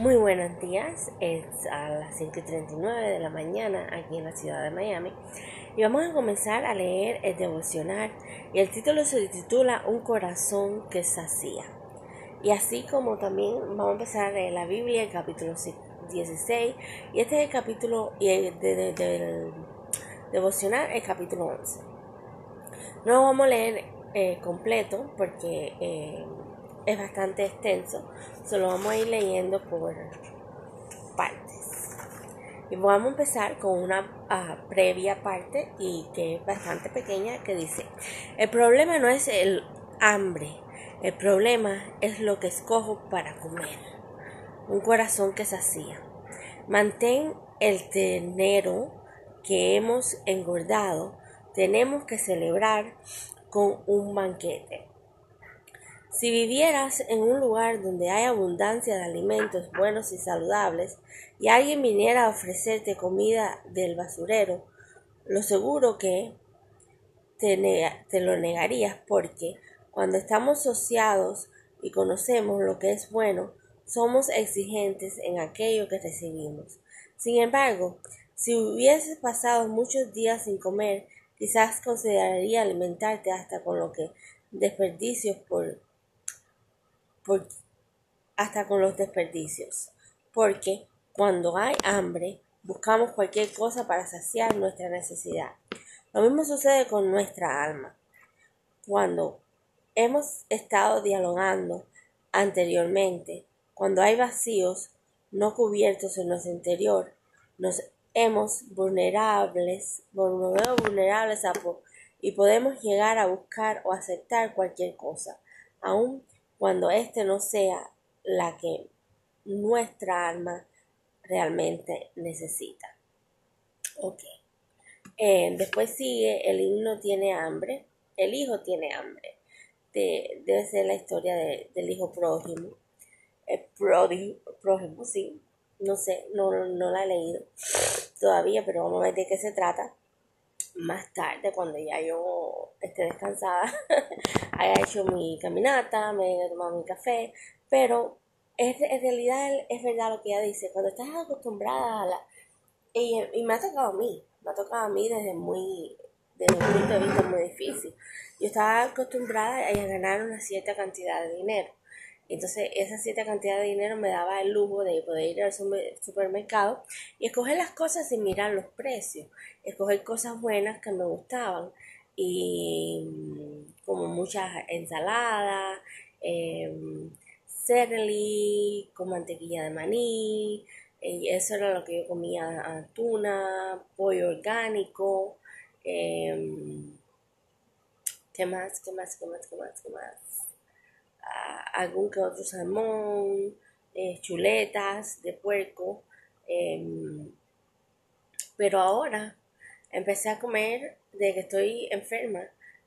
Muy buenos días, es a las 5.39 de la mañana aquí en la ciudad de Miami y vamos a comenzar a leer el devocional y el título se titula Un corazón que sacía. Y así como también vamos a empezar a leer la Biblia, el capítulo 16 y este es el capítulo y el devocional, el capítulo 11. No vamos a leer eh, completo porque... Eh, es bastante extenso, solo vamos a ir leyendo por partes. Y vamos a empezar con una ah, previa parte y que es bastante pequeña que dice, el problema no es el hambre, el problema es lo que escojo para comer. Un corazón que sacía. Mantén el tenero que hemos engordado. Tenemos que celebrar con un banquete. Si vivieras en un lugar donde hay abundancia de alimentos buenos y saludables y alguien viniera a ofrecerte comida del basurero, lo seguro que te, lo negarías porque cuando estamos asociados y conocemos lo que es bueno, somos exigentes en aquello que recibimos. Sin embargo, si hubieses pasado muchos días sin comer, quizás consideraría alimentarte hasta con lo que desperdicios por hasta con los desperdicios, porque cuando hay hambre buscamos cualquier cosa para saciar nuestra necesidad. Lo mismo sucede con nuestra alma. Cuando hemos estado dialogando anteriormente, cuando hay vacíos no cubiertos en nuestro interior, nos hemos vulnerables, vulnerables a y podemos llegar a buscar o aceptar cualquier cosa, aun cuando éste no sea la que nuestra alma realmente necesita. Ok. Eh, después sigue, el himno tiene hambre, el hijo tiene hambre. debe ser la historia del hijo prójimo. El prójimo, sí. No sé, no, no la he leído todavía, pero vamos a ver de qué se trata más tarde, cuando ya yo esté descansada, haya hecho mi caminata, me haya tomado mi café, pero es, en realidad es verdad lo que ella dice, cuando estás acostumbrada a la... Y, y me ha tocado a mí, me ha tocado a mí desde muy, desde un punto de vista muy difícil. Yo estaba acostumbrada a ganar una cierta cantidad de dinero. Entonces esa cierta cantidad de dinero me daba el lujo de poder ir al supermercado y escoger las cosas sin mirar los precios, escoger cosas buenas que me gustaban y mm, como muchas ensaladas, eh, con mantequilla de maní, y eso era lo que yo comía, tuna, pollo orgánico, em, ¿qué más? ¿Qué más? ¿Qué más? ¿Qué más? ¿Qué más? Algún que otro salmón, eh, chuletas de puerco. Em, pero ahora empecé a comer de que estoy enferma,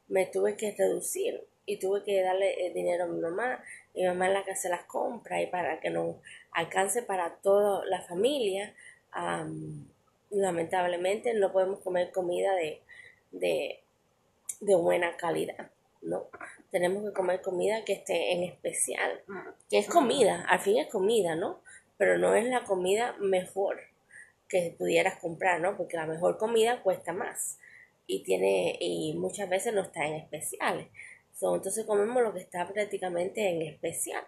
me tuve que reducir y tuve que darle el dinero a mi mamá. Mi mamá es la que hace las compras y para que nos alcance para toda la familia. lamentablemente no podemos comer comida de, de, de buena calidad. ¿No? Tenemos que comer comida que esté en especial, que es comida, al fin es comida, ¿no? Pero no es la comida mejor que pudieras comprar, ¿no? Porque la mejor comida cuesta más y tiene y muchas veces no está en especiales. entonces comemos lo que está prácticamente en especial.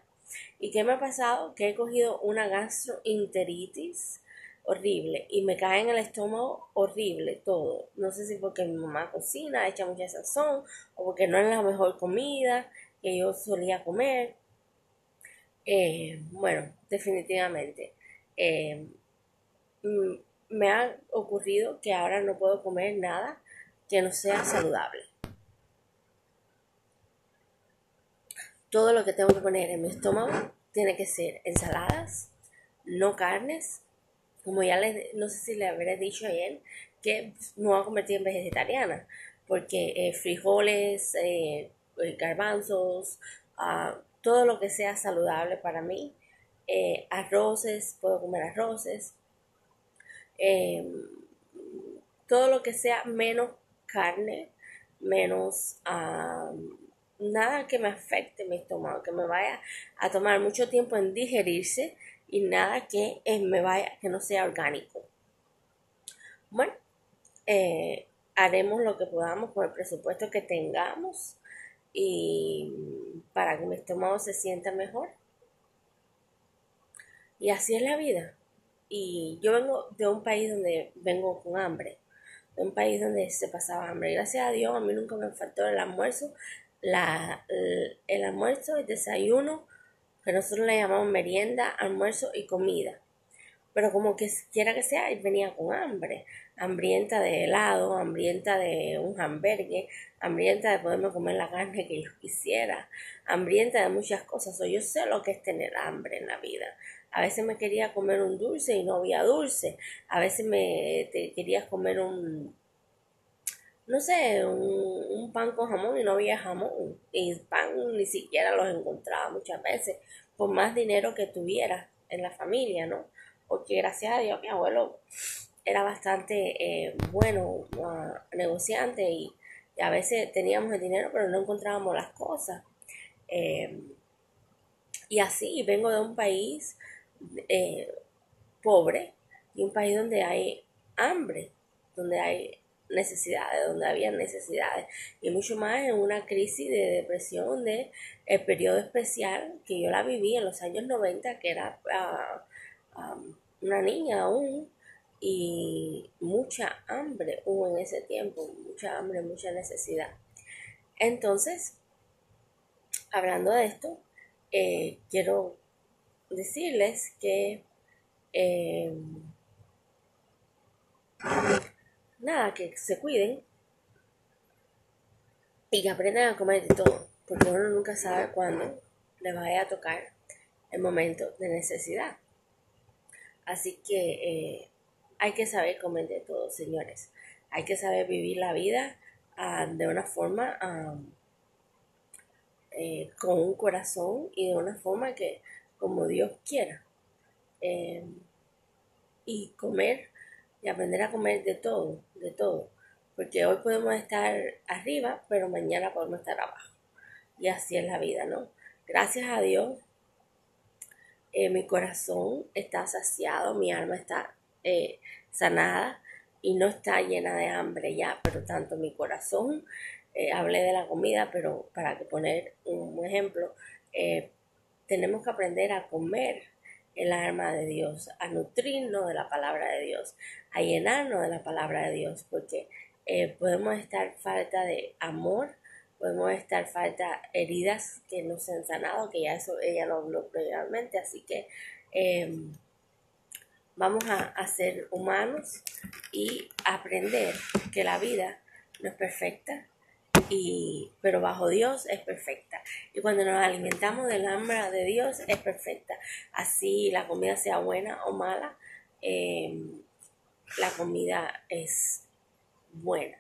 ¿Y qué me ha pasado? Que he cogido una gastroenteritis horrible y me cae en el estómago horrible todo. No sé si porque mi mamá cocina, echa mucha sazón o porque no es la mejor comida que yo solía comer. Eh, bueno, definitivamente. Eh, mm, me ha ocurrido que ahora no puedo comer nada que no sea saludable. Todo lo que tengo que poner en mi estómago tiene que ser ensaladas, no carnes, como ya les, no sé si le habré dicho ayer, que no voy a convertir en vegetariana, porque eh, frijoles, eh, eh, garbanzos, ah, todo lo que sea saludable para mí, arroces, puedo comer arroces, em, todo lo que sea menos carne, menos nada que me afecte mi estómago, que me vaya a tomar mucho tiempo en digerirse y nada que eh, me vaya, que no sea orgánico. Bueno, eh, haremos lo que podamos con el presupuesto que tengamos y para que mi estómago se sienta mejor. Y así es la vida. Y yo vengo de un país donde vengo con hambre, de un país donde se pasaba hambre. Gracias a Dios a mí nunca me faltó el almuerzo, la, el, almuerzo, el desayuno, que nosotros le llamamos merienda, almuerzo y comida. Pero como que quiera que sea, venía con hambre, hambrienta de helado, hambrienta de un hamburgues, hambrienta de poderme comer la carne que yo quisiera, hambrienta de muchas cosas. O yo sé lo que es tener hambre en la vida. A veces me quería comer un dulce y no había dulce. A veces me te comer un, no sé, un, pan con jamón y no había jamón. Y pan ni siquiera los encontraba muchas veces, por más dinero que tuviera en la familia, ¿no? Porque gracias a Dios mi abuelo era bastante eh, bueno, negociante y, a veces teníamos el dinero pero no encontrábamos las cosas. Eh, y así vengo de un país eh, pobre y un país donde hay hambre, donde hay necesidades, donde había necesidades, y mucho más en una crisis de depresión de el periodo especial que yo la viví en los años 90, que era ah, ah, una niña aún, y mucha hambre hubo en ese tiempo, mucha hambre, mucha necesidad. Entonces, hablando de esto, eh, quiero decirles que eh, nada, que se cuiden y que aprendan a comer de todo, porque uno nunca sabe cuándo le vaya a tocar el momento de necesidad. Así que eh, hay que saber comer de todo, señores. Hay que saber vivir la vida ah, de una forma eh, con un corazón y de una forma que como Dios quiera. Eh, y comer y aprender a comer de todo, de todo. Porque hoy podemos estar arriba, pero mañana podemos estar abajo. Y así es la vida, ¿no? Gracias a Dios, eh, mi corazón está saciado, mi alma está eh, sanada y no está llena de hambre ya, pero tanto mi corazón, hablé de la comida, pero para poner un ejemplo, tenemos que aprender a comer el alma de Dios, a nutrirnos de la palabra de Dios, a llenarnos de la palabra de Dios, porque eh, podemos estar falta de amor, podemos estar falta heridas que no se han sanado, que ya eso ella lo habló previamente, así que em, vamos a, a ser humanos y aprender que la vida no es perfecta, y, pero bajo Dios es perfecta. Y cuando nos alimentamos del hambre de Dios es perfecta. Así la comida sea buena o mala, em, la comida es buena.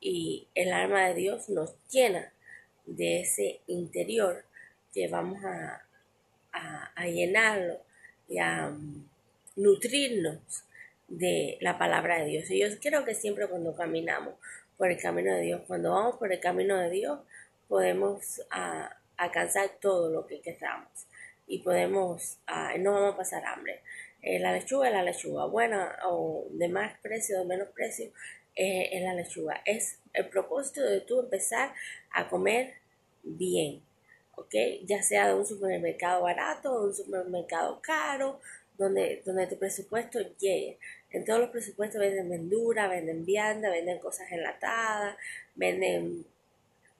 Y el alma de Dios nos llena de ese interior que vamos a, a, llenarlo y a um, nutrirnos de la palabra de Dios. Y yo creo que siempre cuando caminamos por el camino de Dios. Cuando vamos por el camino de Dios, podemos ah, alcanzar todo lo que queramos y podemos, ah, no vamos a pasar hambre. Eh, la lechuga es la lechuga, buena o de más precio o de menos precio, eh, es la lechuga. Es el propósito de tú empezar a comer bien, ¿ok? Ya sea de un supermercado barato o de un supermercado caro, donde, donde tu presupuesto llegue. En todos los presupuestos venden verdura, venden vianda, venden cosas enlatadas, venden,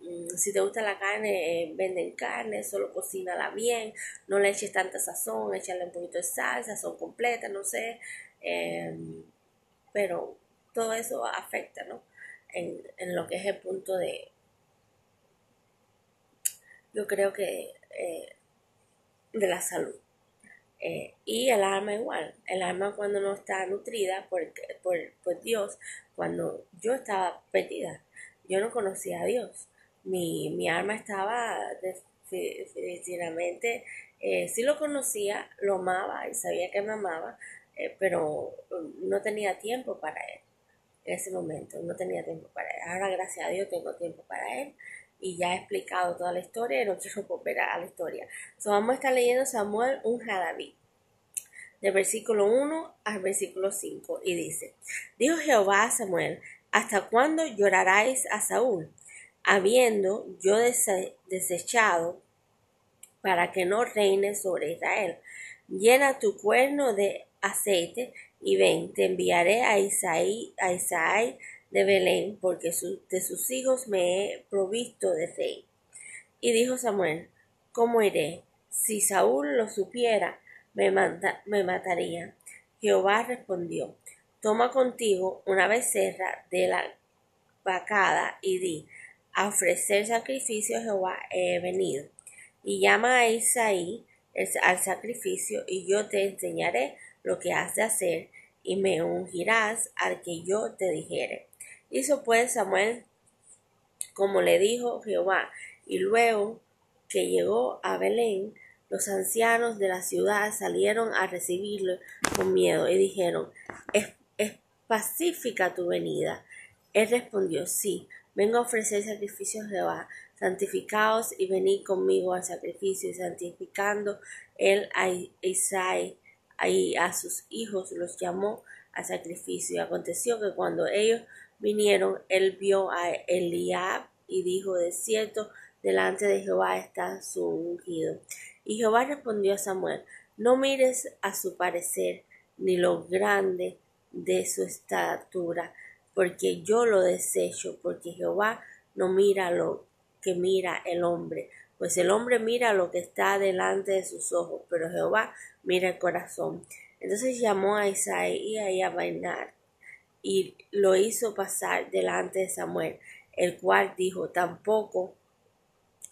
mm, si te gusta la carne, eh, venden carne, solo cocínala bien, no le eches tanta sazón, échale un poquito de salsa, son completas, no sé, em, pero todo eso afecta, ¿no? En, en, lo que es el punto de, yo creo que, eh, de la salud. Eh, y el alma igual, el alma cuando no está nutrida por, por, Dios, cuando yo estaba perdida, yo no conocía a Dios, mi, mi alma estaba definitivamente, eh, sí lo conocía, lo amaba y sabía que me amaba, eh, pero no tenía tiempo para él en ese momento, no tenía tiempo para él. Ahora gracias a Dios tengo tiempo para él y ya he explicado toda la historia y no quiero volver a la historia. So, vamos a estar leyendo Samuel un David. del versículo 1 al versículo 5, y dice, dijo Jehová a Samuel, ¿hasta cuándo lloraráis a Saúl? Habiendo yo desechado para que no reine sobre Israel. Llena tu cuerno de aceite y ven, te enviaré a Isaí, a Isaí de Belén, porque de sus hijos me he provisto de rey. Y dijo Samuel, ¿cómo iré? Si Saúl lo supiera, me, me mataría. Jehová respondió, toma contigo una becerra de la vacada y di, a ofrecer sacrificio a Jehová he venido. Y llama a Isaí al sacrificio y yo te enseñaré lo que has de hacer y me ungirás al que yo te dijere. Hizo pues Samuel como le dijo Jehová, y luego que llegó a Belén, los ancianos de la ciudad salieron a recibirlo con miedo y dijeron, ¿es, pacífica tu venida? Él respondió, sí, vengo a ofrecer sacrificios a Jehová, santificaos y venid conmigo al sacrificio, y santificando él a Isaí y a sus hijos los llamó al sacrificio. Y aconteció que cuando ellos vinieron, él vio a Eliab y dijo, de cierto, delante de Jehová está su ungido. Y Jehová respondió a Samuel, no mires a su parecer, ni lo grande de su estatura, porque yo lo desecho, porque Jehová no mira lo que mira el hombre, pues el hombre mira lo que está delante de sus ojos, pero Jehová mira el corazón. Entonces llamó a Isaías y a Bainar y lo hizo pasar delante de Samuel, el cual dijo, tampoco,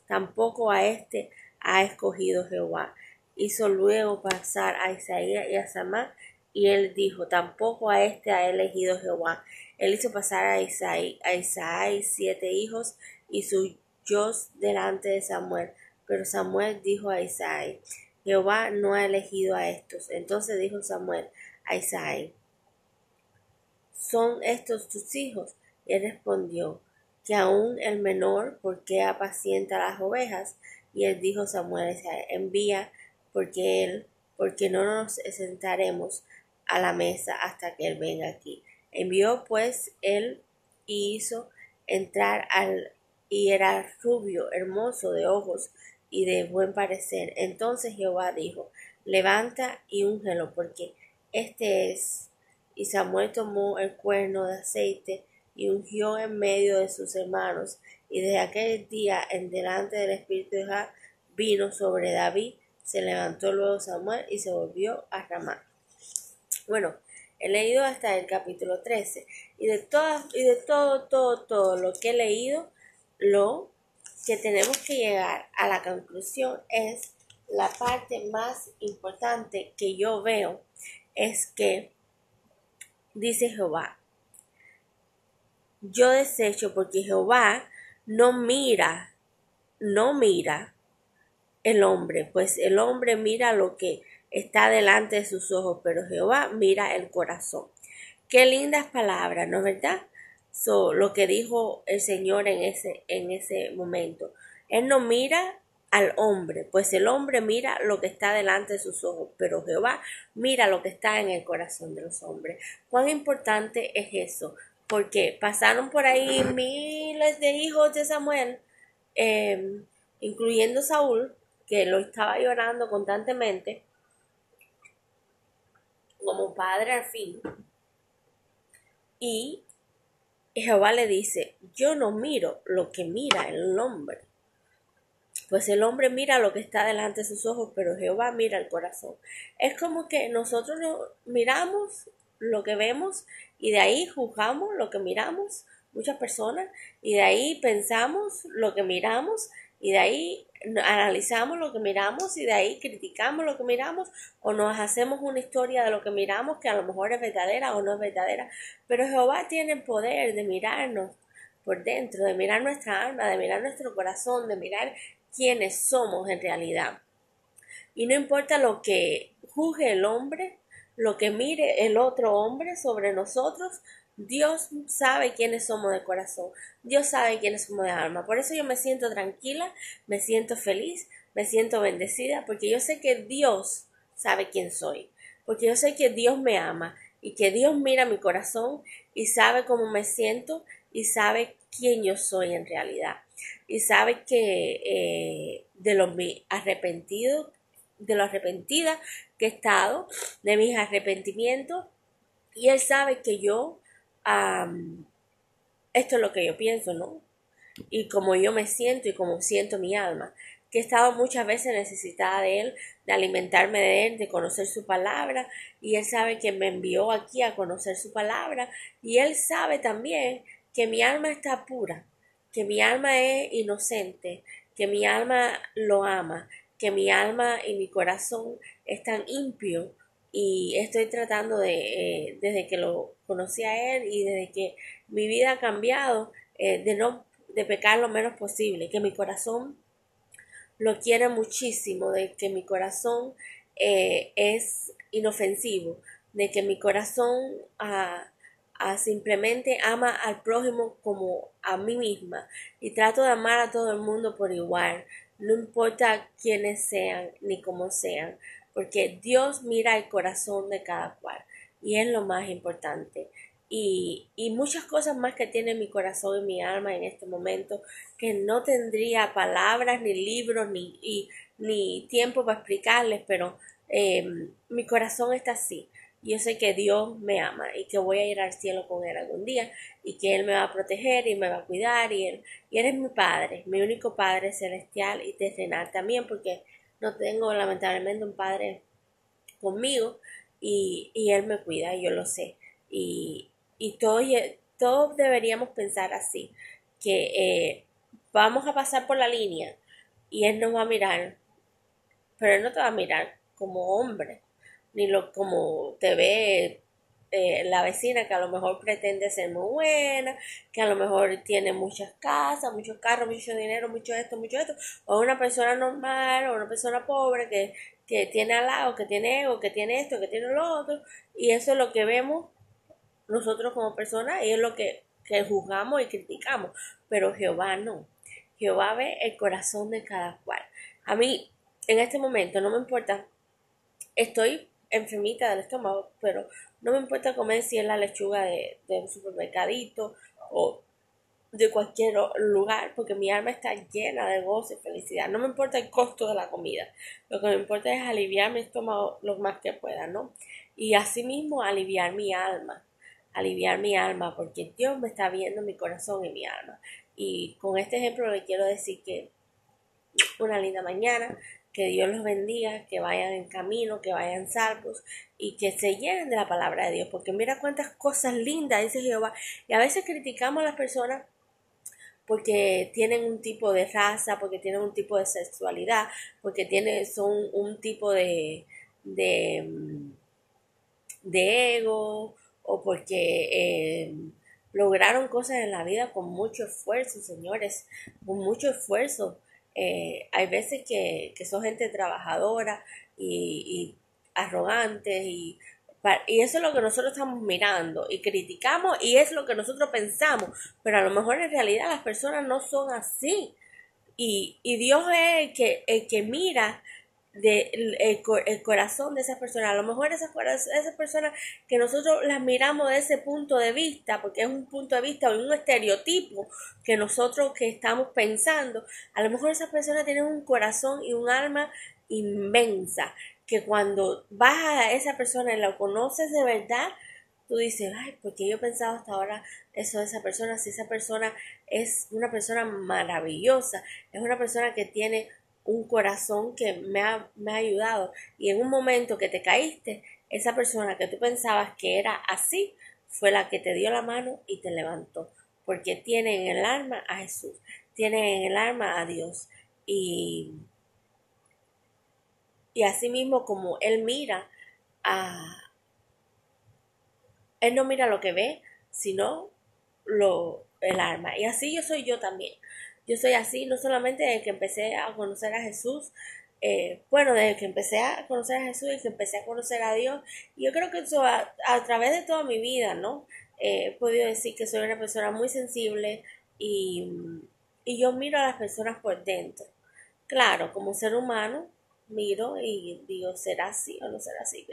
tampoco a este ha escogido Jehová. Hizo luego pasar a Isaías y a Samá, y él dijo, tampoco a este ha elegido Jehová. Él hizo pasar a Isaí, a Isaí siete hijos y suyos delante de Samuel. Pero Samuel dijo a Isaí, Jehová no ha elegido a estos. Entonces dijo Samuel a Isaí, ¿son estos tus hijos? Y él respondió, que aún el menor, porque apacienta las ovejas. Y él dijo Samuel, envía, porque él, porque no nos sentaremos a la mesa hasta que él venga aquí. Envió pues él y hizo entrar al y era rubio, hermoso de ojos y de buen parecer. Entonces Jehová dijo, levanta y úngelo, porque este es. Y Samuel tomó el cuerno de aceite y ungió en medio de sus hermanos, y desde aquel día en delante del Espíritu de Jehová vino sobre David, se levantó luego Samuel y se volvió a Ramá. Bueno, he leído hasta el capítulo 13 y de todo, y de todo, todo, todo lo que he leído, lo que tenemos que llegar a la conclusión es la parte más importante que yo veo es que dice Jehová, yo desecho porque Jehová no mira, no mira el hombre, pues el hombre mira lo que está delante de sus ojos, pero Jehová mira el corazón. Qué lindas palabras, ¿no es verdad? So, lo que dijo el Señor en ese, en ese momento. Él no mira al hombre, pues el hombre mira lo que está delante de sus ojos, pero Jehová mira lo que está en el corazón de los hombres. ¿Cuán importante es eso? Porque pasaron por ahí miles de hijos de Samuel, em, incluyendo Saúl, que lo estaba llorando constantemente, como padre al fin. Y Jehová le dice, yo no miro lo que mira el hombre. Pues el hombre mira lo que está delante de sus ojos, pero Jehová mira el corazón. Es como que nosotros miramos lo que vemos y de ahí juzgamos lo que miramos, muchas personas, y de ahí pensamos lo que miramos y de ahí analizamos lo que miramos y de ahí criticamos lo que miramos o nos hacemos una historia de lo que miramos que a lo mejor es verdadera o no es verdadera. Pero Jehová tiene el poder de mirarnos por dentro, de mirar nuestra alma, de mirar nuestro corazón, de mirar quiénes somos en realidad. Y no importa lo que juzgue el hombre, lo que mire el otro hombre sobre nosotros, Dios sabe quiénes somos de corazón, Dios sabe quiénes somos de alma. Por eso yo me siento tranquila, me siento feliz, me siento bendecida, porque yo sé que Dios sabe quién soy. porque yo sé que Dios me ama y que Dios mira mi corazón y sabe cómo me siento y sabe quién yo soy en realidad. Y sabe que eh, de lo arrepentido, de lo arrepentida que he estado, de mis arrepentimientos, y Él sabe que yo, esto es lo que yo pienso, ¿no? Y como yo me siento y como siento mi alma que he estado muchas veces necesitada de Él, de alimentarme de Él, de conocer su palabra, y Él sabe que me envió aquí a conocer su palabra, y Él sabe también que mi alma está pura, que mi alma es inocente, que mi alma lo ama, que mi alma y mi corazón están impios y estoy tratando de, eh, desde que lo conocí a Él y desde que mi vida ha cambiado, eh, de no de pecar lo menos posible, que mi corazón lo quiere muchísimo, de que mi corazón eh, es inofensivo, de que mi corazón ah, simplemente ama al prójimo como a mí misma. Y trato de amar a todo el mundo por igual, no importa quiénes sean ni cómo sean, porque Dios mira el corazón de cada cual. Y es lo más importante. Y, y, muchas cosas más que tiene mi corazón y mi alma en este momento que no tendría palabras ni libros ni, ni tiempo para explicarles, pero em, mi corazón está así. Yo sé que Dios me ama y que voy a ir al cielo con Él algún día y que Él me va a proteger y me va a cuidar y Él, y él es mi Padre, mi único Padre celestial y terrenal también porque no tengo lamentablemente un Padre conmigo y, y Él me cuida, yo lo sé. Y, y todos, todos deberíamos pensar así, que eh, vamos a pasar por la línea y él nos va a mirar, pero él no te va a mirar como hombre, ni lo como te ve eh, la vecina que a lo mejor pretende ser muy buena, que a lo mejor tiene muchas casas, muchos carros, mucho dinero, mucho esto, mucho esto, o una persona normal, o una persona pobre que, que tiene al lado, que tiene ego, que tiene esto, que tiene lo otro, y eso es lo que vemos nosotros como personas y es lo que, juzgamos y criticamos, pero Jehová no. Jehová ve el corazón de cada cual. A mí, en este momento, no me importa, estoy enfermita del estómago, pero no me importa comer si es la lechuga de, de un supermercadito o de cualquier lugar, porque mi alma está llena de gozo y felicidad. No me importa el costo de la comida, lo que me importa es aliviar mi estómago lo más que pueda, ¿no? Y asimismo aliviar mi alma aliviar mi alma, porque Dios me está viendo mi corazón y mi alma. Y con este ejemplo le quiero decir que una linda mañana, que Dios los bendiga, que vayan en camino, que vayan salvos y que se llenen de la palabra de Dios, porque mira cuántas cosas lindas dice Jehová. Y a veces criticamos a las personas porque tienen un tipo de raza, porque tienen un tipo de sexualidad, porque tienen, son un tipo de, de, de ego, o porque eh, lograron cosas en la vida con mucho esfuerzo, señores, con mucho esfuerzo. Eh, hay veces que, son gente trabajadora y, y arrogante y, y eso es lo que nosotros estamos mirando y criticamos y es lo que nosotros pensamos, pero a lo mejor en realidad las personas no son así. Y, y Dios es el que, el que mira de el, corazón de esas personas. A lo mejor esas, esas personas que nosotros las miramos de ese punto de vista, porque es un punto de vista o un estereotipo que nosotros que estamos pensando, a lo mejor esas personas tienen un corazón y un alma inmensa, que cuando vas a esa persona y la conoces de verdad, tú dices, ay, porque yo he pensado hasta ahora eso de esa persona, si esa persona es una persona maravillosa, es una persona que tiene un corazón que me ha, me ha ayudado. Y en un momento que te caíste, esa persona que tú pensabas que era así, fue la que te dio la mano y te levantó. Porque tiene en el alma a Jesús, tiene en el alma a Dios. Y, y así mismo como Él mira a... Él no mira lo que ve, sino lo, el alma. Y así yo soy yo también. Yo soy así, no solamente desde que empecé a conocer a Jesús, eh, bueno, desde que empecé a conocer a Jesús y que empecé a conocer a Dios, yo creo que eso a, través de toda mi vida, ¿no? Eh, he podido decir que soy una persona muy sensible y, y yo miro a las personas por dentro. Claro, como ser humano, miro y digo, ¿será así o no será así?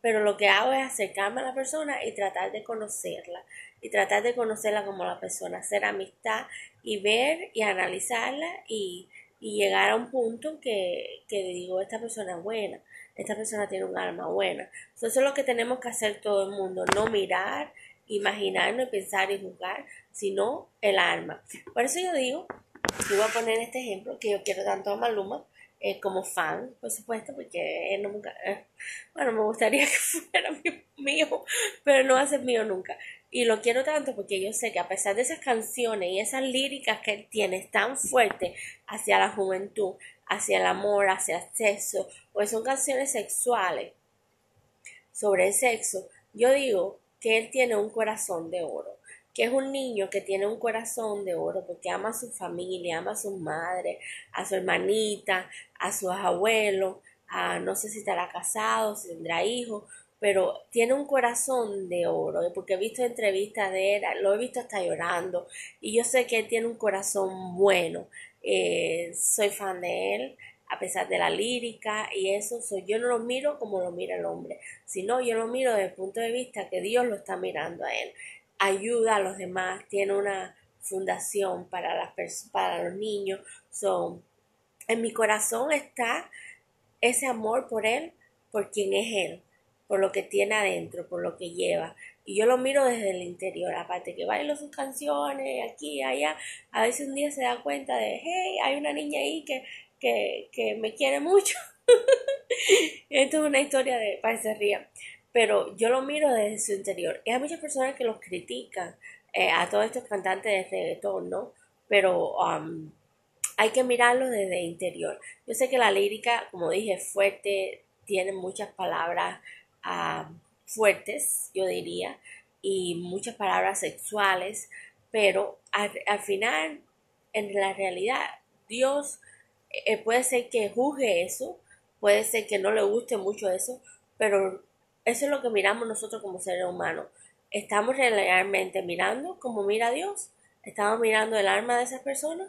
Pero lo que hago es acercarme a la persona y tratar de conocerla. Y tratar de conocerla como la persona, hacer amistad y ver y analizarla y, llegar a un punto que, que digo, esta persona es buena, esta persona tiene un alma buena. eso es lo que tenemos que hacer todo el mundo, no mirar, imaginarnos, pensar y juzgar, sino el alma. Por eso yo digo, yo voy a poner este ejemplo, que yo quiero tanto a Maluma, eh, como fan, por supuesto, porque él nunca, eh, bueno, me gustaría que fuera mío, pero no va a ser mío nunca. Y lo quiero tanto porque yo sé que a pesar de esas canciones y esas líricas que él tiene tan fuertes hacia la juventud, hacia el amor, hacia el sexo, pues son canciones sexuales sobre el sexo, yo digo que él tiene un corazón de oro que es un niño que tiene un corazón de oro porque ama a su familia, ama a su madre, a su hermanita, a sus abuelos, a, no sé si estará casado, si tendrá hijos, pero tiene un corazón de oro, porque he visto entrevistas de él, lo he visto hasta llorando, y yo sé que él tiene un corazón bueno, eh, soy fan de él, a pesar de la lírica y eso, soy, yo no lo miro como lo mira el hombre, sino yo lo miro desde el punto de vista que Dios lo está mirando a él ayuda a los demás, tiene una fundación para, las para los niños. son en mi corazón está ese amor por Él, por quien es Él, por lo que tiene adentro, por lo que lleva. Y yo lo miro desde el interior, aparte que bailo sus canciones aquí allá. A veces un día se da cuenta de, hey, hay una niña ahí que, que, que me quiere mucho. Esto es una historia de que pero yo lo miro desde su interior. Y hay muchas personas que los critican eh, a todos estos cantantes de reggaetón, ¿no? Pero um, hay que mirarlo desde el interior. Yo sé que la lírica, como dije, es fuerte, tiene muchas palabras um, fuertes, yo diría, y muchas palabras sexuales, pero al, final, en la realidad, Dios eh, puede ser que juzgue eso, puede ser que no le guste mucho eso, pero eso es lo que miramos nosotros como seres humanos. ¿Estamos realmente mirando como mira Dios? ¿Estamos mirando el alma de esas personas?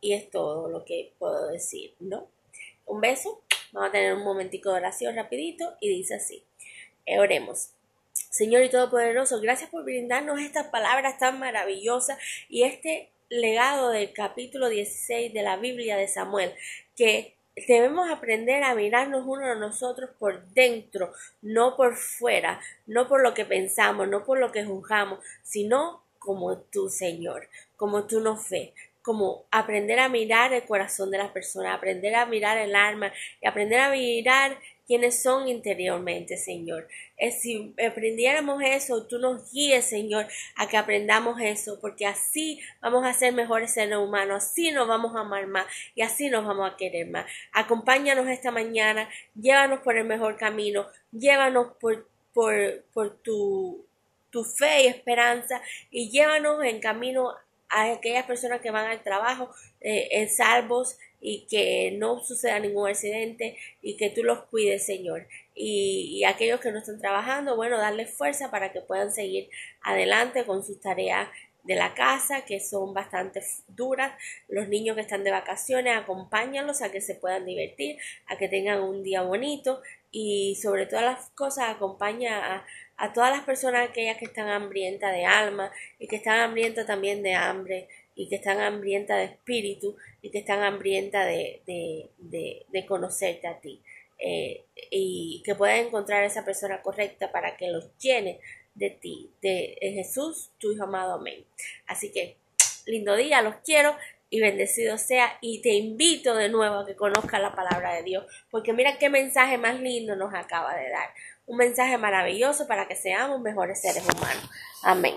Y es todo lo que puedo decir, ¿no? Un beso. Vamos a tener un momentico de oración rapidito y dice así. Eh, oremos. Señor y Todopoderoso, gracias por brindarnos estas palabras tan maravillosas y este legado del capítulo 16 de la Biblia de Samuel, que debemos aprender a mirarnos uno a nosotros por dentro, no por fuera, no por lo que pensamos, no por lo que juzgamos, sino como tú, Señor, como tú nos ves, como aprender a mirar el corazón de las personas, aprender a mirar el alma y aprender a mirar quienes son interiormente, Señor. Es si aprendiéramos eso, tú nos guíes, Señor, a que aprendamos eso, porque así vamos a ser mejores seres humanos, así nos vamos a amar más y así nos vamos a querer más. Acompáñanos esta mañana, llévanos por el mejor camino, llévanos por, por, por tu, tu fe y esperanza y llévanos en camino a aquellas personas que van al trabajo eh, en salvos y que no suceda ningún accidente y que tú los cuides, Señor. Y, y, aquellos que no están trabajando, bueno, darles fuerza para que puedan seguir adelante con sus tareas de la casa, que son bastante duras. Los niños que están de vacaciones, acompáñalos a que se puedan divertir, a que tengan un día bonito y sobre todas las cosas acompaña a, a todas las personas aquellas que están hambrientas de alma y que están hambrientas también de hambre y que están hambrientas de espíritu y que están hambrientas de, de, de, conocerte a ti. Eh, y que puedan encontrar esa persona correcta para que los llene de ti, de, Jesús, tu Hijo amado. Amén. Así que, lindo día, los quiero y bendecido sea. Y te invito de nuevo a que conozcas la palabra de Dios, porque mira qué mensaje más lindo nos acaba de dar. Un mensaje maravilloso para que seamos mejores seres humanos. Amén.